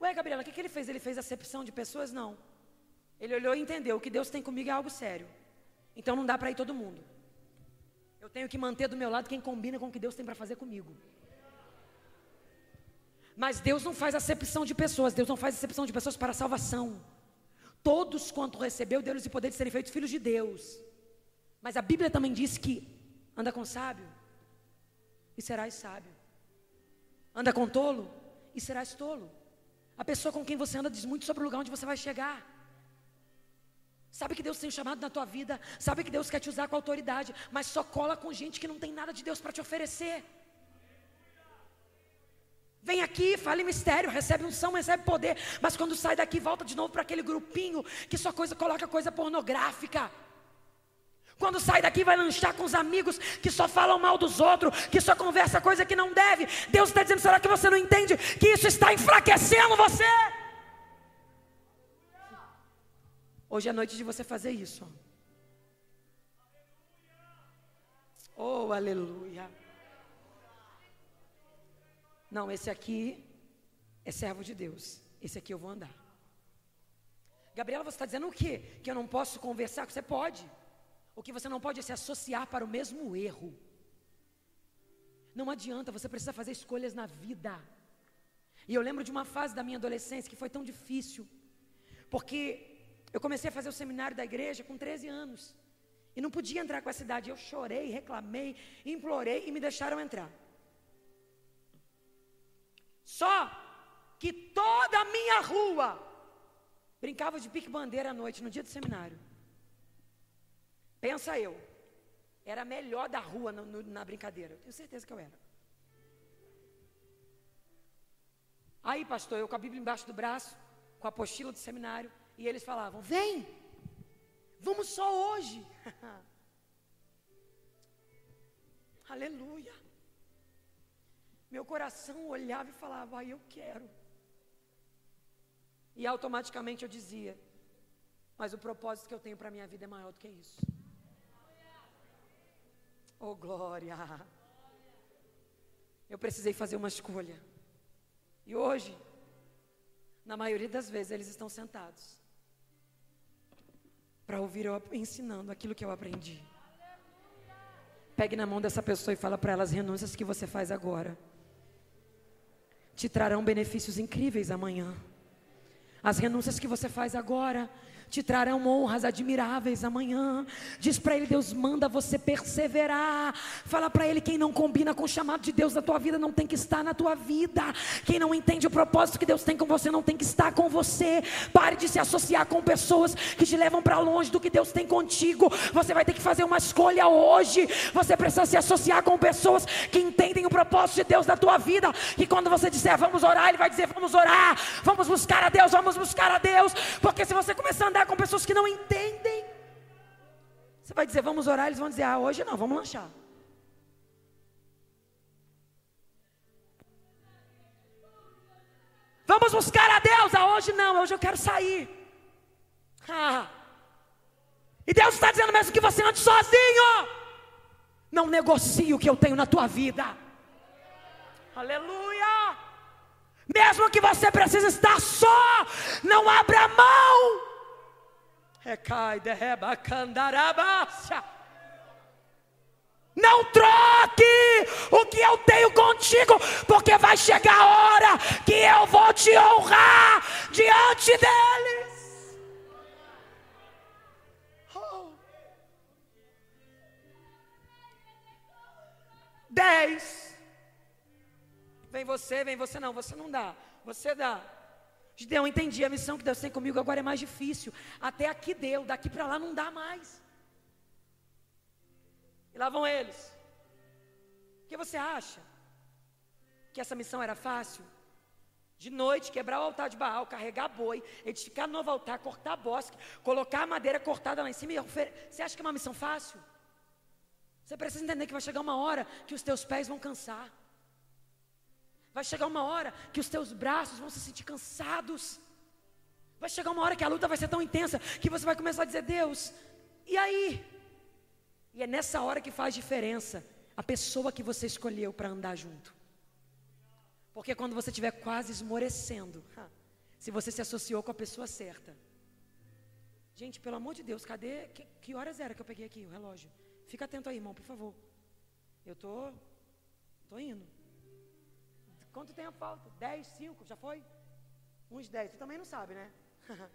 Speaker 1: Ué, Gabriela, o que, que ele fez? Ele fez acepção de pessoas? Não. Ele olhou e entendeu, o que Deus tem comigo é algo sério. Então não dá para ir todo mundo. Eu tenho que manter do meu lado quem combina com o que Deus tem para fazer comigo. Mas Deus não faz acepção de pessoas, Deus não faz acepção de pessoas para salvação. Todos quanto recebeu, deu-lhes o poder de serem feitos filhos de Deus. Mas a Bíblia também diz que anda com sábio e serás sábio. Anda com tolo e serás tolo. A pessoa com quem você anda diz muito sobre o lugar onde você vai chegar. Sabe que Deus tem um chamado na tua vida, sabe que Deus quer te usar com autoridade, mas só cola com gente que não tem nada de Deus para te oferecer. Vem aqui, fale mistério, recebe unção, recebe poder, mas quando sai daqui, volta de novo para aquele grupinho que só coisa coloca coisa pornográfica. Quando sai daqui, vai lanchar com os amigos que só falam mal dos outros, que só conversa coisa que não deve. Deus está dizendo: será que você não entende que isso está enfraquecendo você? Hoje é noite de você fazer isso. Oh, aleluia. Não, esse aqui é servo de Deus. Esse aqui eu vou andar. Gabriela, você está dizendo o quê? Que eu não posso conversar? Você pode. O que você não pode é se associar para o mesmo erro. Não adianta, você precisa fazer escolhas na vida. E eu lembro de uma fase da minha adolescência que foi tão difícil, porque Eu comecei a fazer o seminário da igreja com 13 anos. E não podia entrar com a cidade. Eu chorei, reclamei, implorei e me deixaram entrar. Só que toda a minha rua brincava de pique-bandeira à noite, no dia do seminário. Pensa eu. Era a melhor da rua no, no, na brincadeira. Eu tenho certeza que eu era. Aí, pastor, eu com a Bíblia embaixo do braço, com a apostila do seminário, e eles falavam: Vem, vamos só hoje. Aleluia. Meu coração olhava e falava: Ai, eu quero. E automaticamente eu dizia: Mas o propósito que eu tenho para a minha vida é maior do que isso. Oh, glória. Eu precisei fazer uma escolha. E hoje, na maioria das vezes, eles estão sentados para ouvir eu ensinando aquilo que eu aprendi. Pegue na mão dessa pessoa e fala para ela as renúncias que você faz agora. Te trarão benefícios incríveis amanhã. As renúncias que você faz agora te trarão honras admiráveis amanhã. Diz para ele: Deus manda você perseverar. Fala para ele: quem não combina com o chamado de Deus na tua vida não tem que estar na tua vida. Quem não entende o propósito que Deus tem com você não tem que estar com você. Pare de se associar com pessoas que te levam para longe do que Deus tem contigo. Você vai ter que fazer uma escolha hoje. Você precisa se associar com pessoas que entendem o propósito de Deus na tua vida. E quando você disser vamos orar, ele vai dizer vamos orar, vamos buscar a Deus, vamos buscar a Deus. Porque se você começar a andar com pessoas que não entendem. Você vai dizer, vamos orar, eles vão dizer, ah, hoje não, vamos lanchar. Vamos buscar a Deus, ah, hoje não, hoje eu quero sair. Ah. E Deus está dizendo mesmo que você ande sozinho. Não negocie o que eu tenho na tua vida. Aleluia. Mesmo que você precise estar só, não abra mão. Não troque o que eu tenho contigo, porque vai chegar a hora que eu vou te honrar diante deles. Oh. Dez. Vem você, vem você não, você não dá, você dá. Gideão, entendi a missão que Deus tem comigo, agora é mais difícil. Até aqui deu, daqui para lá não dá mais. E lá vão eles. O que você acha? Que essa missão era fácil? De noite, quebrar o altar de Baal, carregar boi, edificar novo altar, cortar bosque, colocar a madeira cortada lá em cima e oferecer. Você acha que é uma missão fácil? Você precisa entender que vai chegar uma hora que os teus pés vão cansar. Vai chegar uma hora que os teus braços vão se sentir cansados. Vai chegar uma hora que a luta vai ser tão intensa que você vai começar a dizer: Deus, e aí? E é nessa hora que faz diferença a pessoa que você escolheu para andar junto. Porque quando você estiver quase esmorecendo, se você se associou com a pessoa certa. Gente, pelo amor de Deus, cadê? Que, que horas era que eu peguei aqui o relógio? Fica atento aí, irmão, por favor. Eu tô, tô indo. Quanto tempo falta? 10, 5, já foi? Uns 10. Tu também não sabe, né?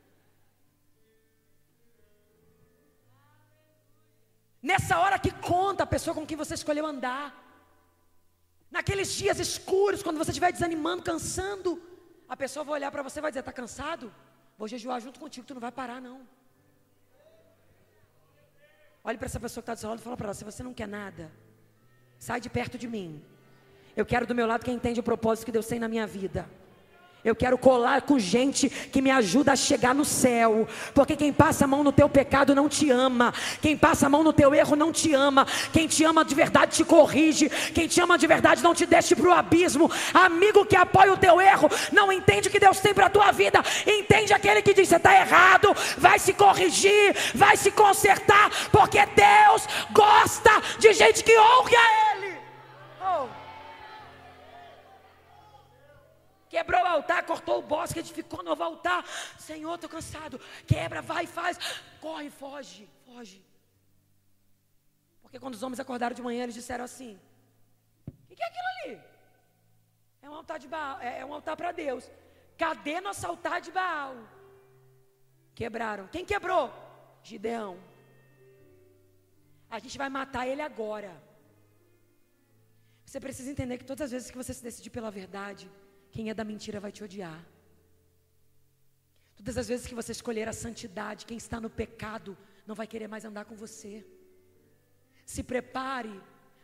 Speaker 1: Nessa hora que conta a pessoa com quem você escolheu andar. Naqueles dias escuros, quando você estiver desanimando, cansando, a pessoa vai olhar para você e vai dizer: Está cansado? Vou jejuar junto contigo, tu não vai parar, não. Olhe para essa pessoa que está do seu lado e fala para ela: Se você não quer nada, sai de perto de mim. Eu quero do meu lado quem entende o propósito que Deus tem na minha vida. Eu quero colar com gente que me ajuda a chegar no céu, porque quem passa a mão no teu pecado não te ama, quem passa a mão no teu erro não te ama, quem te ama de verdade te corrige, quem te ama de verdade não te deixe para o abismo. Amigo que apoia o teu erro, não entende o que Deus tem para a tua vida, entende aquele que diz: você está errado, vai se corrigir, vai se consertar, porque Deus gosta de gente que honre a Ele. Quebrou o altar, cortou o bosque, edificou novo altar. Senhor, estou cansado. Quebra, vai, faz. Corre, foge, foge. Porque quando os homens acordaram de manhã, eles disseram assim: O que é aquilo ali? É um altar de Baal, é, é um altar para Deus. Cadê nosso altar de Baal? Quebraram. Quem quebrou? Gideão. A gente vai matar ele agora. Você precisa entender que todas as vezes que você se decidir pela verdade, quem é da mentira vai te odiar. Todas as vezes que você escolher a santidade, quem está no pecado não vai querer mais andar com você. Se prepare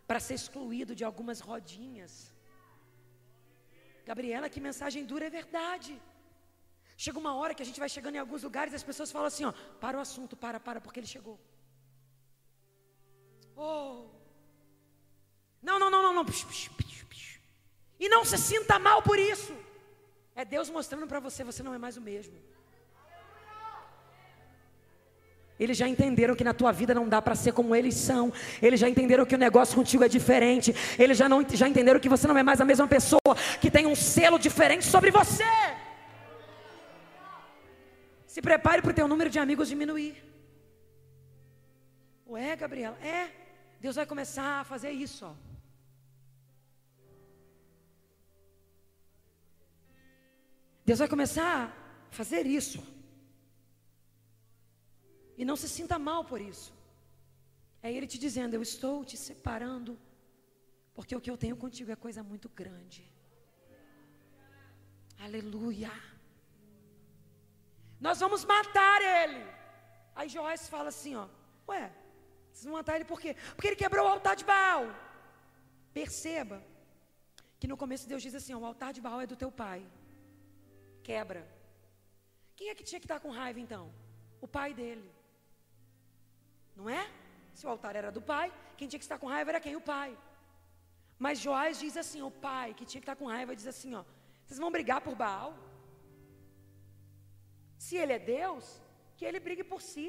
Speaker 1: para ser excluído de algumas rodinhas. Gabriela, que mensagem dura é verdade. Chega uma hora que a gente vai chegando em alguns lugares e as pessoas falam assim: ó, para o assunto, para, para, porque ele chegou. Oh. Não, não, não, não, não. E não se sinta mal por isso. É Deus mostrando para você, você não é mais o mesmo. Eles já entenderam que na tua vida não dá para ser como eles são. Eles já entenderam que o negócio contigo é diferente. Eles já, não, já entenderam que você não é mais a mesma pessoa, que tem um selo diferente sobre você. Se prepare para o teu número de amigos diminuir. Ué, Gabriela, é. Deus vai começar a fazer isso, ó. Deus vai começar a fazer isso. E não se sinta mal por isso. É Ele te dizendo: Eu estou te separando, porque o que eu tenho contigo é coisa muito grande. Aleluia. Nós vamos matar ele. Aí Joás fala assim: Ó, ué, vocês vão matar ele por quê? Porque ele quebrou o altar de Baal. Perceba que no começo Deus diz assim: ó, O altar de Baal é do teu pai. Quebra. Quem é que tinha que estar com raiva então? O pai dele. Não é? Se o altar era do pai, quem tinha que estar com raiva era quem? O pai. Mas Joás diz assim: o pai que tinha que estar com raiva diz assim: ó, vocês vão brigar por Baal? Se ele é Deus, que ele brigue por si.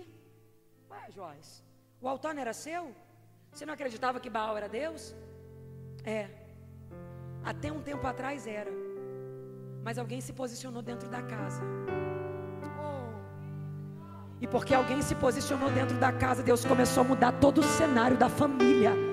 Speaker 1: Ué, Joás, o altar não era seu? Você não acreditava que Baal era Deus? É. Até um tempo atrás era. Mas alguém se posicionou dentro da casa. E porque alguém se posicionou dentro da casa, Deus começou a mudar todo o cenário da família.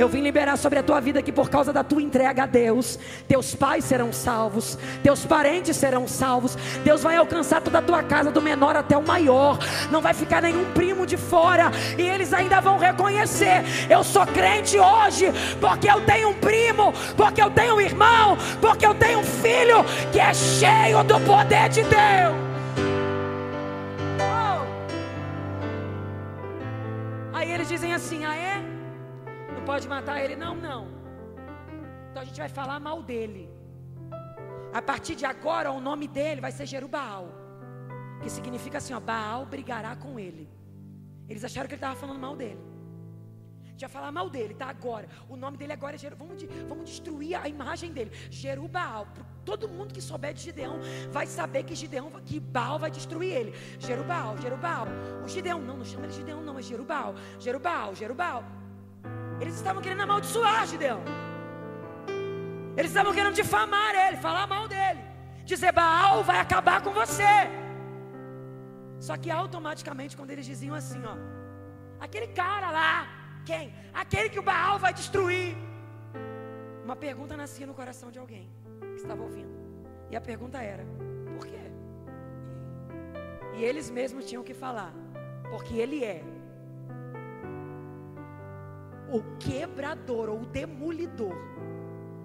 Speaker 1: Eu vim liberar sobre a tua vida que por causa da tua entrega a Deus, teus pais serão salvos, teus parentes serão salvos. Deus vai alcançar toda a tua casa, do menor até o maior. Não vai ficar nenhum primo de fora e eles ainda vão reconhecer: eu sou crente hoje porque eu tenho um primo, porque eu tenho um irmão, porque eu tenho um filho que é cheio do poder de Deus. Pode matar ele? Não, não. Então a gente vai falar mal dele. A partir de agora, o nome dele vai ser Jerubaal. Que significa assim: ó, Baal brigará com ele. Eles acharam que ele estava falando mal dele. Já falar mal dele, tá? Agora. O nome dele agora é Jerubaal. Vamos, vamos destruir a imagem dele. Jerubaal. Todo mundo que souber de Gideão vai saber que Gideão, que Baal vai destruir ele. Jerubaal, Jerubaal. O Gideão, não, não chama ele Gideão, não, é Jerubaal. Jerubaal, Jerubaal. Eles estavam querendo amaldiçoar Gideão. Eles estavam querendo difamar ele, falar mal dele. Dizer, Baal vai acabar com você. Só que automaticamente, quando eles diziam assim, ó, aquele cara lá, quem? Aquele que o Baal vai destruir. Uma pergunta nascia no coração de alguém que estava ouvindo. E a pergunta era: por quê? E eles mesmos tinham que falar: porque ele é o quebrador ou o demolidor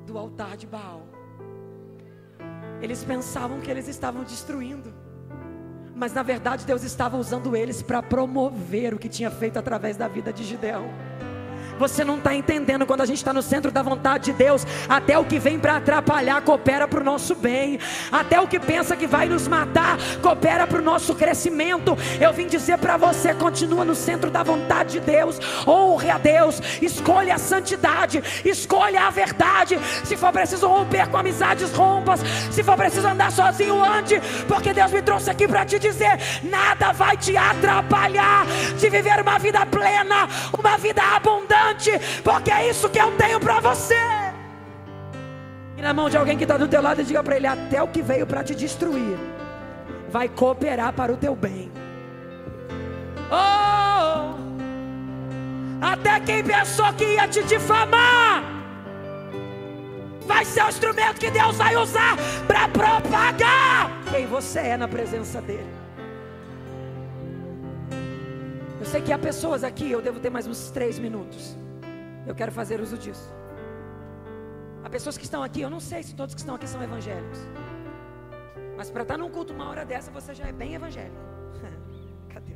Speaker 1: do altar de Baal. Eles pensavam que eles estavam destruindo, mas na verdade Deus estava usando eles para promover o que tinha feito através da vida de Gideão. Você não está entendendo quando a gente está no centro da vontade de Deus. Até o que vem para atrapalhar coopera para o nosso bem. Até o que pensa que vai nos matar coopera para o nosso crescimento. Eu vim dizer para você: continua no centro da vontade de Deus. Honre a Deus. Escolha a santidade. Escolha a verdade. Se for preciso romper com amizades, rompas. Se for preciso andar sozinho, ande. Porque Deus me trouxe aqui para te dizer: nada vai te atrapalhar de viver uma vida plena, uma vida abundante porque é isso que eu tenho para você. E na mão de alguém que está do teu lado, diga para ele: até o que veio para te destruir, vai cooperar para o teu bem. Oh, até quem pensou que ia te difamar, vai ser o instrumento que Deus vai usar para propagar quem você é na presença dEle. Eu sei que há pessoas aqui, eu devo ter mais uns três minutos. Eu quero fazer uso disso. Há pessoas que estão aqui, eu não sei se todos que estão aqui são evangélicos. Mas para estar num culto uma hora dessa, você já é bem evangélico. Cadê?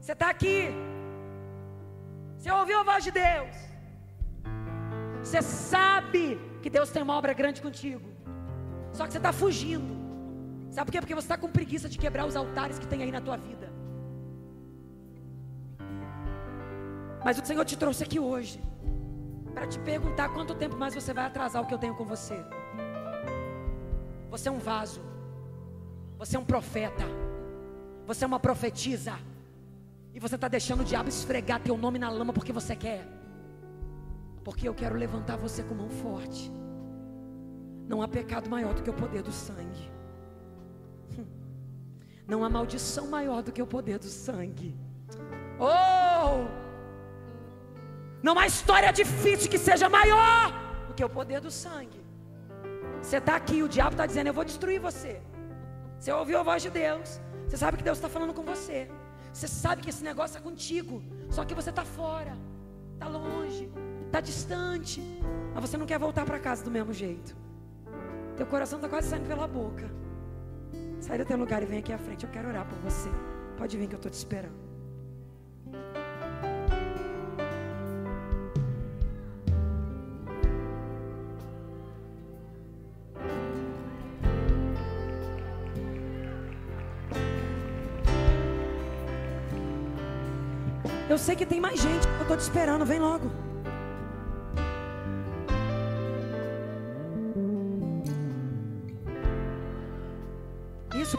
Speaker 1: Você está aqui. Você ouviu a voz de Deus. Você sabe que Deus tem uma obra grande contigo. Só que você está fugindo. Sabe por quê? Porque você está com preguiça de quebrar os altares que tem aí na tua vida. Mas o Senhor te trouxe aqui hoje para te perguntar quanto tempo mais você vai atrasar o que eu tenho com você. Você é um vaso. Você é um profeta. Você é uma profetisa. E você está deixando o diabo esfregar teu nome na lama porque você quer. Porque eu quero levantar você com mão forte. Não há pecado maior do que o poder do sangue. Não há maldição maior do que o poder do sangue. Oh! Não há história difícil que seja maior do que o poder do sangue. Você está aqui, o diabo está dizendo: Eu vou destruir você. Você ouviu a voz de Deus. Você sabe que Deus está falando com você. Você sabe que esse negócio é contigo. Só que você está fora, está longe, está distante. Mas você não quer voltar para casa do mesmo jeito. Teu coração está quase saindo pela boca. Sai do teu lugar e vem aqui à frente. Eu quero orar por você. Pode vir que eu estou te esperando. Eu sei que tem mais gente, eu estou te esperando, vem logo.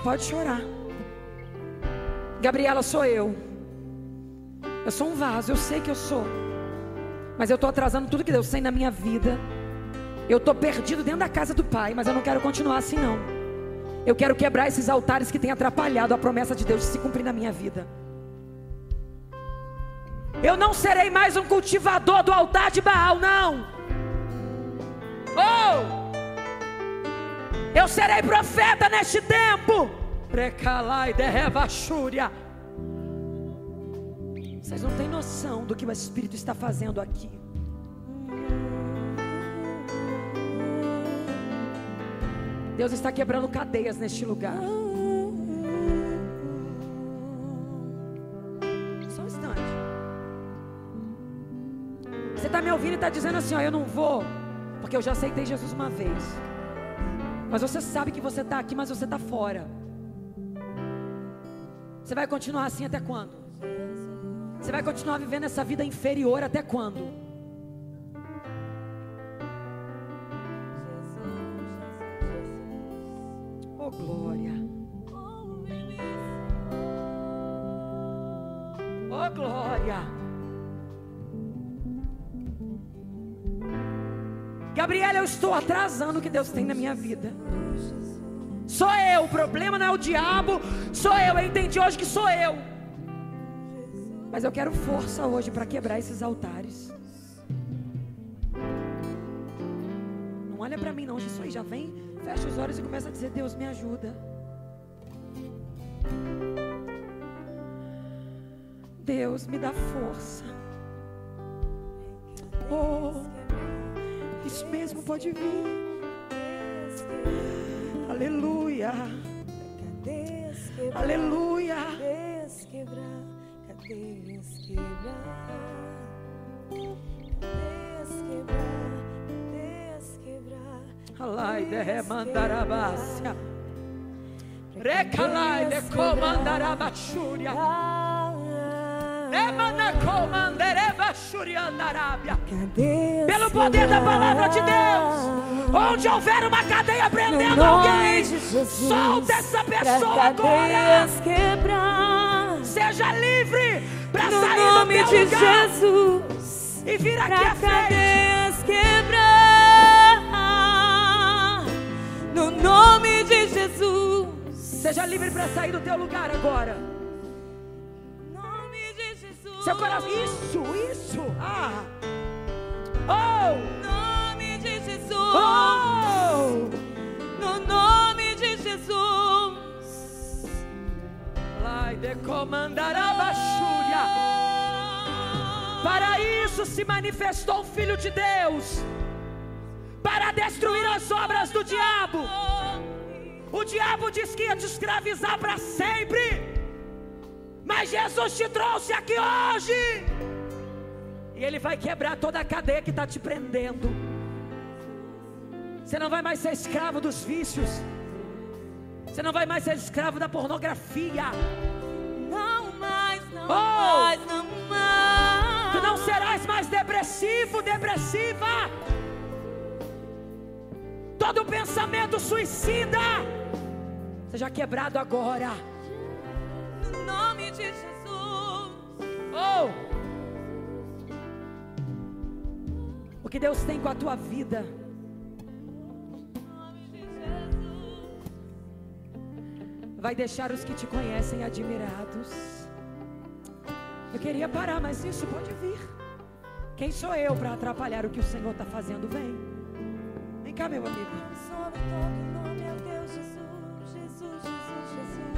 Speaker 1: Pode chorar. Gabriela, sou eu. Eu sou um vaso, eu sei que eu sou. Mas eu estou atrasando tudo que Deus tem na minha vida. Eu estou perdido dentro da casa do Pai, mas eu não quero continuar assim, não. Eu quero quebrar esses altares que têm atrapalhado a promessa de Deus de se cumprir na minha vida. Eu não serei mais um cultivador do altar de Baal, não. Oh! Eu serei profeta neste tempo. Precalai derrevachúria. Vocês não têm noção do que o Espírito está fazendo aqui. Deus está quebrando cadeias neste lugar. está me ouvindo e está dizendo assim: ó, eu não vou, porque eu já aceitei Jesus uma vez. Mas você sabe que você está aqui, mas você está fora. Você vai continuar assim até quando? Você vai continuar vivendo essa vida inferior até quando? Estou atrasando o que Deus tem na minha vida. Sou eu, o problema não é o diabo, sou eu. Eu entendi hoje que sou eu. Mas eu quero força hoje para quebrar esses altares. Não olha para mim, não, aí já vem, fecha os olhos e começa a dizer: Deus me ajuda. Deus me dá força. Isso mesmo, pode vir. Aleluia. Aleluia. Cadeias quebrar. Alai de remandarabácia. Recalai de comandarabachúria. Pelo poder da palavra de Deus, onde houver uma cadeia prendendo alguém, solta essa pessoa agora. Quebrar, Seja livre para sair do nome de lugar Jesus e vir aqui à frente. quebrar, no nome de Jesus. Seja livre para sair do teu lugar agora. Seu coração. Isso, isso. Ah. Oh. Nome de Jesus. Oh. No nome de Jesus. Vai decomandar a baixúria. Para isso se manifestou o Filho de Deus para destruir as obras do diabo. O diabo disse que ia te escravizar para sempre. Mas Jesus te trouxe aqui hoje. E Ele vai quebrar toda a cadeia que está te prendendo. Você não vai mais ser escravo dos vícios. Você não vai mais ser escravo da pornografia.
Speaker 2: Não mais, não
Speaker 1: Oh!
Speaker 2: mais, não mais.
Speaker 1: Tu não serás mais depressivo, depressiva. Todo pensamento suicida seja quebrado agora.
Speaker 2: No nome de Jesus.
Speaker 1: Oh! O que Deus tem com a tua vida vai deixar os que te conhecem admirados. Eu queria parar, mas isso pode vir. Quem sou eu para atrapalhar o que o Senhor está fazendo? Vem. Vem cá, meu amigo.